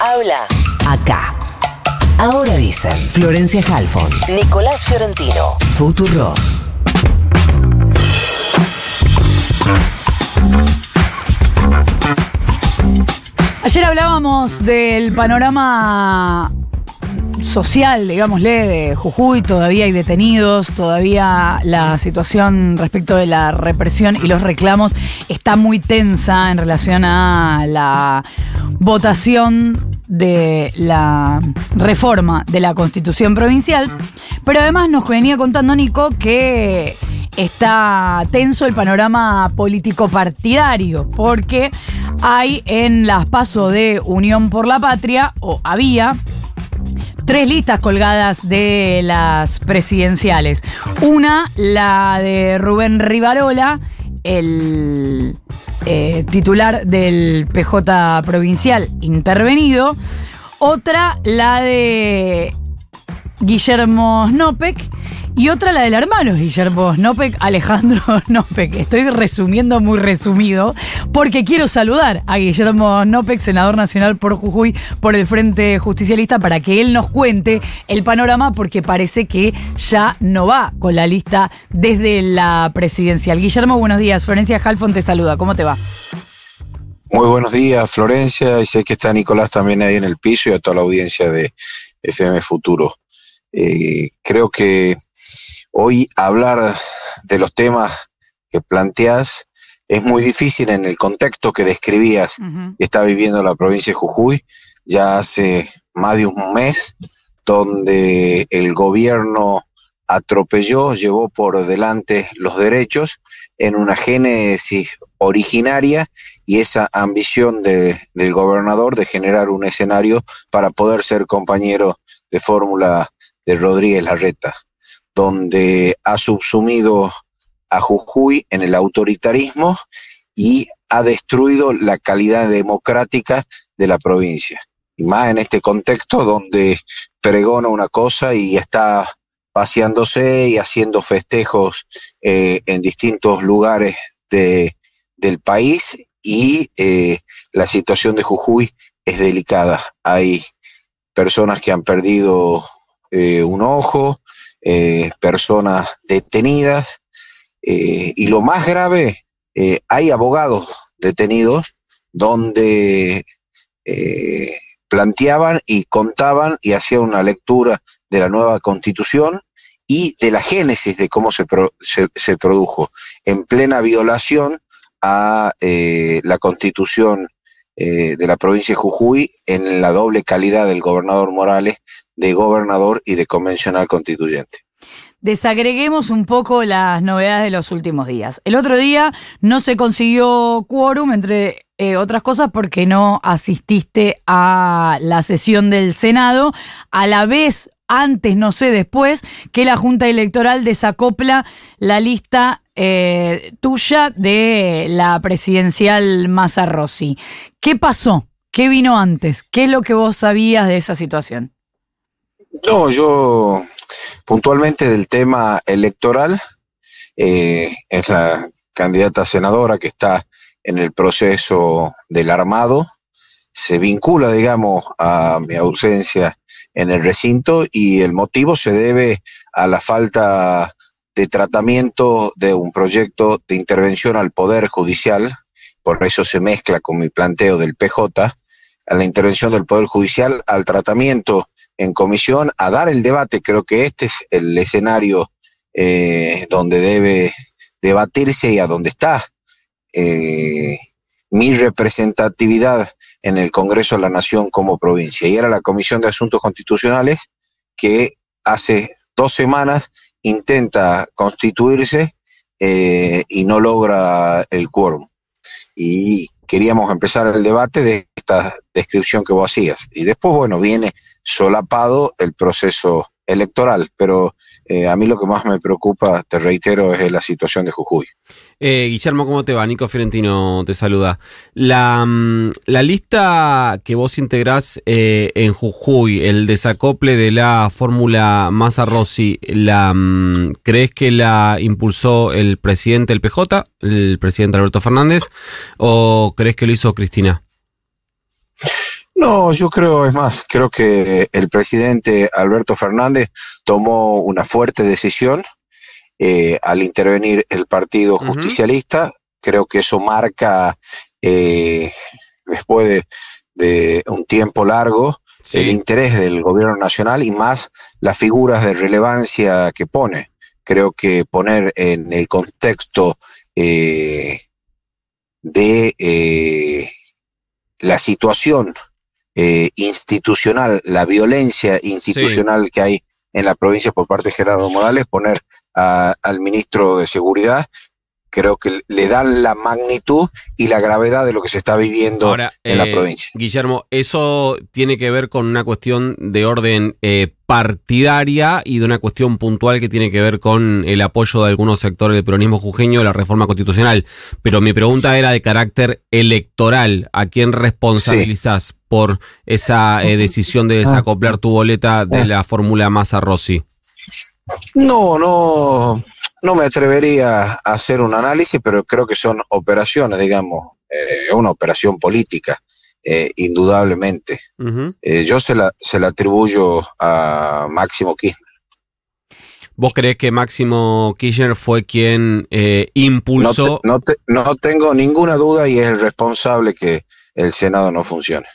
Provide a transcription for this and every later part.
habla Acá. Ahora dicen Florencia Halfon, Nicolás Fiorentino. Futuro. Ayer hablábamos del panorama social, digámosle, de Jujuy, todavía hay detenidos, todavía la situación respecto de la represión y los reclamos está muy tensa en relación a la votación de la reforma de la constitución provincial, pero además nos venía contando Nico que está tenso el panorama político partidario, porque hay en las pasos de Unión por la Patria, o había, tres listas colgadas de las presidenciales. Una, la de Rubén Rivarola, el eh, titular del PJ provincial intervenido. Otra, la de Guillermo Snopek. Y otra, la del hermano Guillermo Snopek, Alejandro Snopek. Estoy resumiendo muy resumido, porque quiero saludar a Guillermo Snopek, senador nacional por Jujuy, por el Frente Justicialista, para que él nos cuente el panorama, porque parece que ya no va con la lista desde la presidencial. Guillermo, buenos días. Florencia Halfon te saluda. ¿Cómo te va? Muy buenos días, Florencia, y sé que está Nicolás también ahí en el piso y a toda la audiencia de FM Futuro. Eh, creo que hoy hablar de los temas que planteas es muy difícil en el contexto que describías que está viviendo la provincia de Jujuy. Ya hace más de un mes, donde el gobierno atropelló, llevó por delante los derechos en una génesis originaria y esa ambición de, del gobernador de generar un escenario para poder ser compañero de fórmula Rodríguez Larreta, donde ha subsumido a Jujuy en el autoritarismo y ha destruido la calidad democrática de la provincia. Y más en este contexto donde pregona una cosa y está paseándose y haciendo festejos eh, en distintos lugares de, del país y eh, la situación de Jujuy es delicada. Hay personas que han perdido eh, un ojo, eh, personas detenidas eh, y lo más grave, hay abogados detenidos donde planteaban y contaban y hacían una lectura de la nueva constitución y de la génesis de cómo se, pro- se, produjo en plena violación a la constitución eh, de la provincia de Jujuy en la doble calidad del gobernador Morales de gobernador y de convencional constituyente. Desagreguemos un poco las novedades de los últimos días. El otro día no se consiguió quórum, entre eh, otras cosas, porque no asististe a la sesión del Senado. A la vez, antes, no sé, después, que la Junta Electoral desacopla la lista eh, tuya de la presidencial Massa Rossi. ¿Qué pasó? ¿Qué vino antes? ¿Qué es lo que vos sabías de esa situación? No, yo puntualmente del tema electoral, eh, es la candidata senadora que está en el proceso del armado, se vincula, digamos, a mi ausencia en el recinto y el motivo se debe a la falta de tratamiento de un proyecto de intervención al Poder Judicial, por eso se mezcla con mi planteo del PJ, a la intervención del Poder Judicial, al tratamiento en comisión a dar el debate. Creo que este es el escenario eh, donde debe debatirse y a donde está eh, mi representatividad en el Congreso de la Nación como provincia. Y era la Comisión de Asuntos Constitucionales que hace dos semanas intenta constituirse eh, y no logra el quórum. Y queríamos empezar el debate de esta descripción que vos hacías. Y después, bueno, viene solapado el proceso electoral, pero eh, a mí lo que más me preocupa, te reitero, es la situación de Jujuy. Eh, Guillermo, ¿cómo te va? Nico Fiorentino te saluda. La, mm, la lista que vos integrás eh, en Jujuy, el desacople de la fórmula Massa Rossi, la, mm, ¿crees que la impulsó el presidente del PJ, el presidente Alberto Fernández, o crees que lo hizo Cristina? No, yo creo, es más, creo que el presidente Alberto Fernández tomó una fuerte decisión eh, al intervenir el Partido Justicialista. Creo que eso marca, eh, después de, de, un tiempo largo, sí. el interés del gobierno nacional y más las figuras de relevancia que pone. Creo que poner en el contexto eh, de eh, la situación eh, institucional, la violencia institucional sí. que hay en la provincia por parte de Gerardo Morales, poner a, al ministro de Seguridad, creo que le dan la magnitud y la gravedad de lo que se está viviendo Ahora, en eh, la provincia. Guillermo, eso tiene que ver con una cuestión de orden eh, partidaria y de una cuestión puntual que tiene que ver con el apoyo de algunos sectores del peronismo jujeño a la reforma constitucional. Pero mi pregunta era de carácter electoral. ¿A quién responsabilizás por esa eh, decisión de desacoplar tu boleta de la fórmula Massa Rossi? No, no, no me atrevería a hacer un análisis, pero creo que son operaciones, digamos, eh, una operación política eh, indudablemente. Uh -huh. eh, yo se la, se la atribuyo a Máximo Kirchner. ¿Vos crees que Máximo Kirchner fue quien eh, impulsó? No, te, no, te, no, tengo ninguna duda y es el responsable que el Senado no funcione.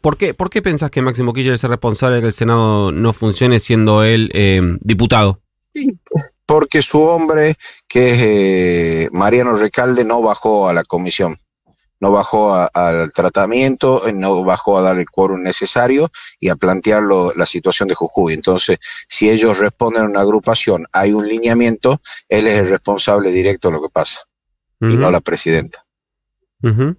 ¿Por qué, ¿Por qué pensás que Máximo Kirchner es el responsable de que el Senado no funcione siendo él eh, diputado? Sí, porque su hombre, que es eh, Mariano Recalde, no bajó a la comisión no bajó a, al tratamiento, no bajó a dar el quórum necesario y a plantear lo, la situación de Jujuy. Entonces, si ellos responden a una agrupación, hay un lineamiento, él es el responsable directo de lo que pasa, uh -huh. y no la presidenta. Uh -huh.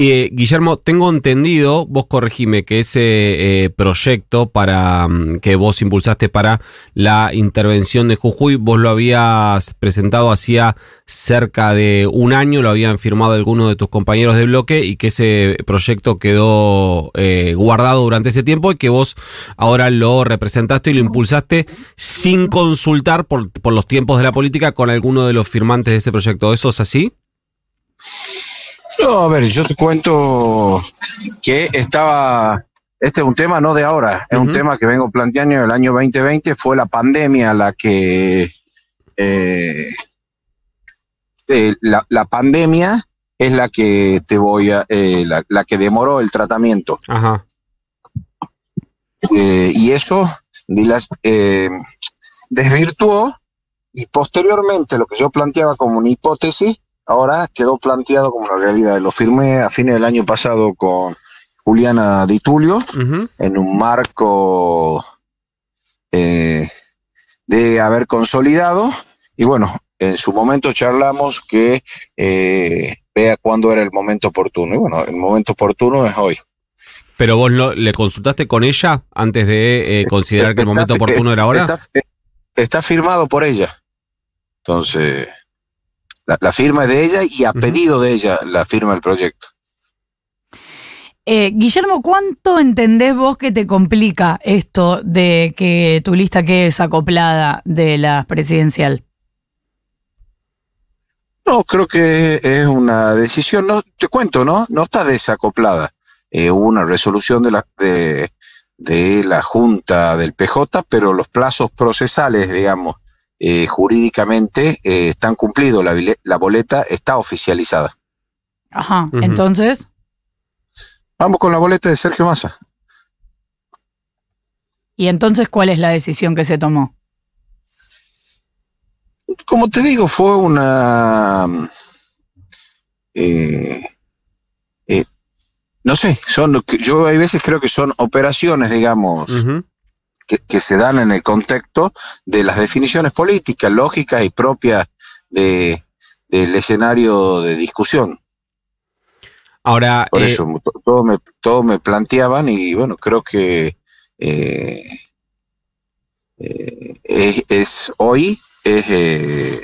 Eh, Guillermo, tengo entendido, vos corregime, que ese eh, proyecto para mm, que vos impulsaste para la intervención de Jujuy, vos lo habías presentado hacía cerca de un año, lo habían firmado algunos de tus compañeros de bloque y que ese proyecto quedó eh, guardado durante ese tiempo y que vos ahora lo representaste y lo impulsaste sin consultar por, por los tiempos de la política con alguno de los firmantes de ese proyecto. ¿Eso es así? No, a ver, yo te cuento que estaba, este es un tema no de ahora, es uh -huh. un tema que vengo planteando en el año 2020, fue la pandemia la que, eh, eh, la, la, pandemia es la que te voy a, eh, la, la, que demoró el tratamiento. Ajá. Y eso eh, desvirtuó y posteriormente lo que yo planteaba como una hipótesis ahora quedó planteado como una realidad. Lo firmé a fines del año pasado con Juliana Di Tulio uh -huh. en un marco eh, de haber consolidado y bueno, en su momento charlamos que eh, vea cuándo era el momento oportuno y bueno, el momento oportuno es hoy. Pero vos lo, le consultaste con ella antes de eh, considerar que el momento está, oportuno era ahora. Está, está firmado por ella. Entonces, la, la, firma es de ella y a uh -huh. pedido de ella la firma del proyecto. Eh, Guillermo, ¿cuánto entendés vos que te complica esto de que tu lista quede desacoplada de la presidencial? No, creo que es una decisión, no te cuento, ¿no? No está desacoplada. Eh, hubo una resolución de la, de, de la Junta del PJ, pero los plazos procesales, digamos, eh, jurídicamente eh, están cumplidos, la, la, boleta está oficializada. Ajá, uh -huh. entonces. Vamos con la boleta de Sergio Massa. ¿Y entonces cuál es la decisión que se tomó? Como te digo, fue una... Eh, eh, no sé, son yo hay veces creo que son operaciones, digamos, uh -huh que, que, se dan en el contexto de las definiciones políticas, lógicas y propias de, del escenario de discusión. Ahora, por eh, eso todo me, todo me planteaban y bueno, creo que eh, eh, es, es, hoy es, eh,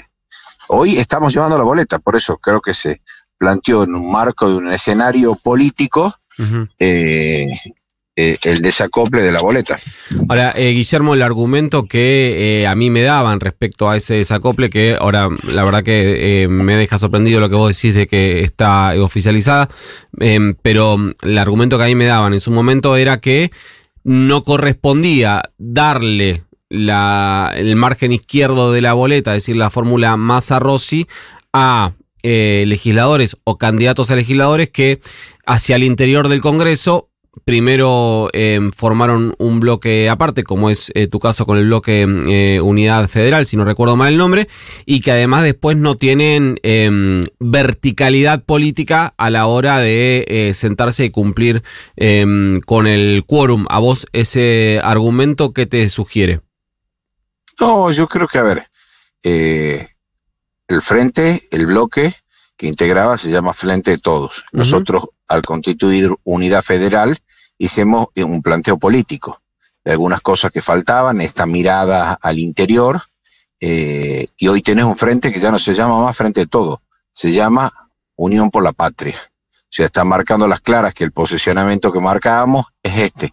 hoy estamos llevando la boleta, por eso creo que se planteó en un marco de un escenario político uh -huh eh, el desacople de la boleta. Ahora, eh, Guillermo, el argumento que eh, a mí me daban respecto a ese desacople, que ahora la verdad que me deja sorprendido lo que vos decís de que está oficializada, em, pero el argumento que a mí me daban en su momento era que no correspondía darle la, el margen izquierdo de la boleta, es decir, la fórmula Massa Rossi, a legisladores o candidatos a legisladores que hacia el interior del Congreso primero em, formaron un bloque aparte, como es eh, tu caso con el bloque eh, Unidad Federal, si no recuerdo mal el nombre, y que además después no tienen verticalidad política a la hora de eh, sentarse y cumplir con el quórum. ¿A vos ese argumento qué te sugiere? No, yo creo que, a ver, el frente, el bloque que integraba se llama Frente de Todos. Nosotros al constituir unidad federal, hicimos un planteo político de algunas cosas que faltaban, esta mirada al interior, eh, y hoy tenés un frente que ya no se llama más frente de todo, se llama Unión por la Patria. O sea, están marcando las claras que el posicionamiento que marcábamos es este.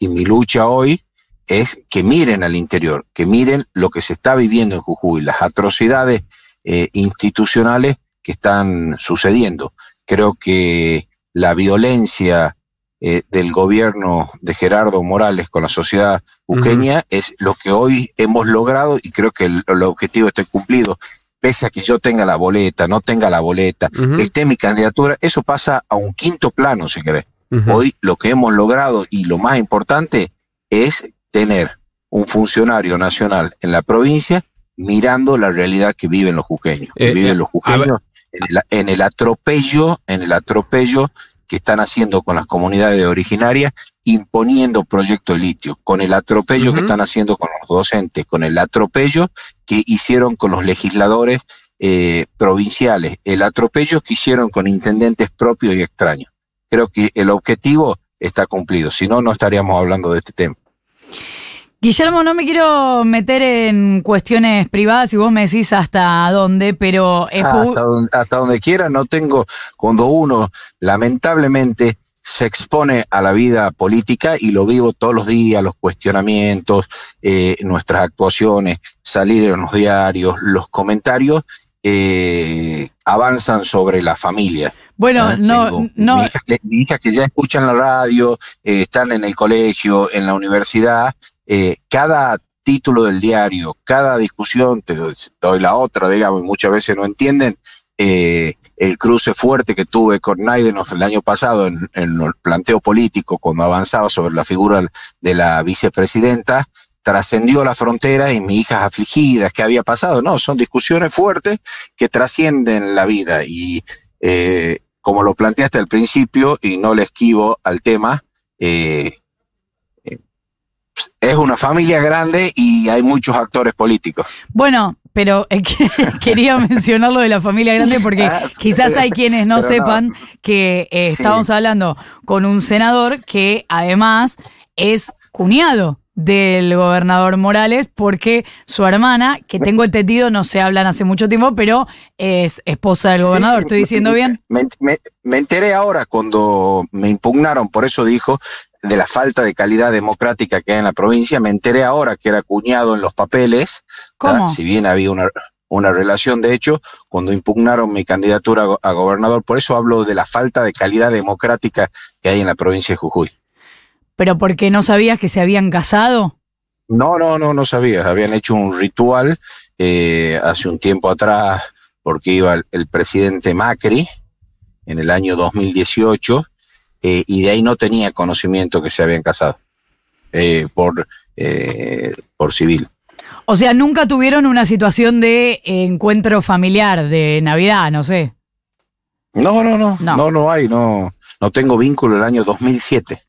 Y mi lucha hoy es que miren al interior, que miren lo que se está viviendo en Jujuy, las atrocidades eh, institucionales que están sucediendo. Creo que la violencia eh, del gobierno de Gerardo Morales con la sociedad uqueña es lo que hoy hemos logrado y creo que el, objetivo está cumplido. Pese a que yo tenga la boleta, no tenga la boleta, esté mi candidatura, eso pasa a un quinto plano, si querés. Hoy lo que hemos logrado y lo más importante es tener un funcionario nacional en la provincia mirando la realidad que viven los juqueños, que eh, viven eh, los juqueños en el, atropello, en el atropello que están haciendo con las comunidades originarias, imponiendo proyectos de litio, con el atropello que están haciendo con los docentes, con el atropello que hicieron con los legisladores eh, provinciales, el atropello que hicieron con intendentes propios y extraños. Creo que el objetivo está cumplido, si no, no estaríamos hablando de este tema. Guillermo, no me quiero meter en cuestiones privadas y vos me decís hasta dónde, pero... hasta, donde, quiera, no tengo, cuando uno lamentablemente se expone a la vida política y lo vivo todos los días, los cuestionamientos, eh, nuestras actuaciones, salir en los diarios, los comentarios, eh, avanzan sobre la familia. Bueno, ah, no, no. Mis hijas, que ya escuchan la radio, eh, están en el colegio, en la universidad, eh, cada título del diario, cada discusión, te doy la otra, digamos, muchas veces no entienden, eh, el cruce fuerte que tuve con Naidenov el año pasado en, el planteo político, cuando avanzaba sobre la figura de la vicepresidenta, trascendió la frontera y mis hijas afligidas, ¿qué había pasado? No, son discusiones fuertes que trascienden la vida y eh, como lo planteaste al principio y no le esquivo al tema, eh, es una familia grande y hay muchos actores políticos. Bueno, pero quería mencionar lo de la familia grande porque ah, quizás hay quienes no sepan que eh, estamos hablando con un senador que además es cuñado del gobernador Morales porque su hermana, que tengo entendido, no se hablan hace mucho tiempo, pero es esposa del gobernador. ¿Estoy diciendo bien? me, enteré ahora cuando me impugnaron, por eso dijo, de la falta de calidad democrática que hay en la provincia. Me enteré ahora que era cuñado en los papeles. ¿Cómo? Si bien había una, una relación, de hecho, cuando impugnaron mi candidatura a gobernador. Por eso hablo de la falta de calidad democrática que hay en la provincia de Jujuy. ¿Pero porque no sabías que se habían casado? No, no, no, no sabía. Habían hecho un ritual eh, hace un tiempo atrás porque iba el, el presidente Macri en el año 2018 eh, y de ahí no tenía conocimiento que se habían casado eh, por, eh, por civil. O sea, nunca tuvieron una situación de encuentro familiar, de Navidad, no sé. No, no, no, no, no, hay, no, no tengo vínculo el año 2007.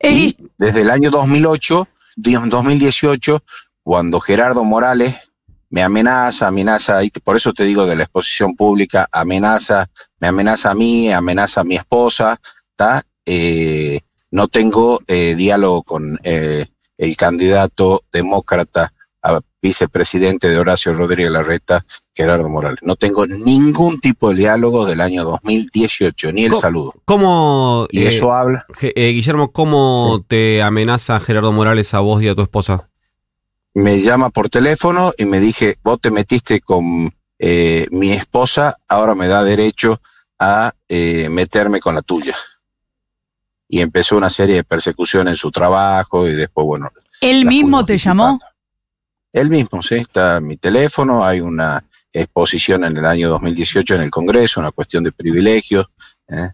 Y desde el año 2008, 2018, cuando Gerardo Morales me amenaza, amenaza, y por eso te digo de la exposición pública, amenaza, me amenaza a mí, amenaza a mi esposa, ¿está? Eh, no tengo eh, diálogo con eh, el candidato demócrata a vicepresidente de Horacio Rodríguez Larreta, Gerardo Morales. No tengo ningún tipo de diálogo del año 2018, ni el saludo. ¿Cómo, Y eh, eso habla. Eh, Guillermo, cómo Sí. te amenaza Gerardo Morales a vos y a tu esposa? Me llama por teléfono y me dije, vos te metiste con eh, mi esposa, ahora me da derecho a eh, meterme con la tuya. Y empezó una serie de persecuciones en su trabajo y después, bueno, ¿Él mismo te llamó? Él mismo, sí, está mi teléfono, hay una exposición en el año 2018 en el Congreso, una cuestión de privilegios. ¿eh?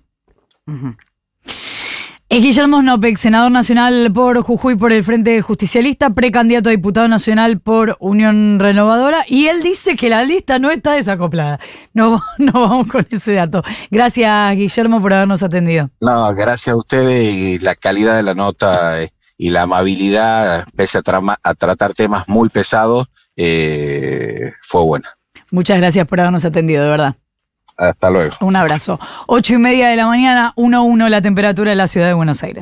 Es Guillermo Snopek, senador nacional por Jujuy por el Frente Justicialista, precandidato a diputado nacional por Unión Renovadora, y él dice que la lista no está desacoplada. No, no vamos con ese dato. Gracias, Guillermo, por habernos atendido. No, gracias a ustedes y la calidad de la nota eh, y la amabilidad, pese a, trama- a tratar temas muy pesados, eh, fue buena. Muchas gracias por habernos atendido, de verdad. Hasta luego. Un abrazo. Ocho y media de la mañana, 1-1 la temperatura de la ciudad de Buenos Aires.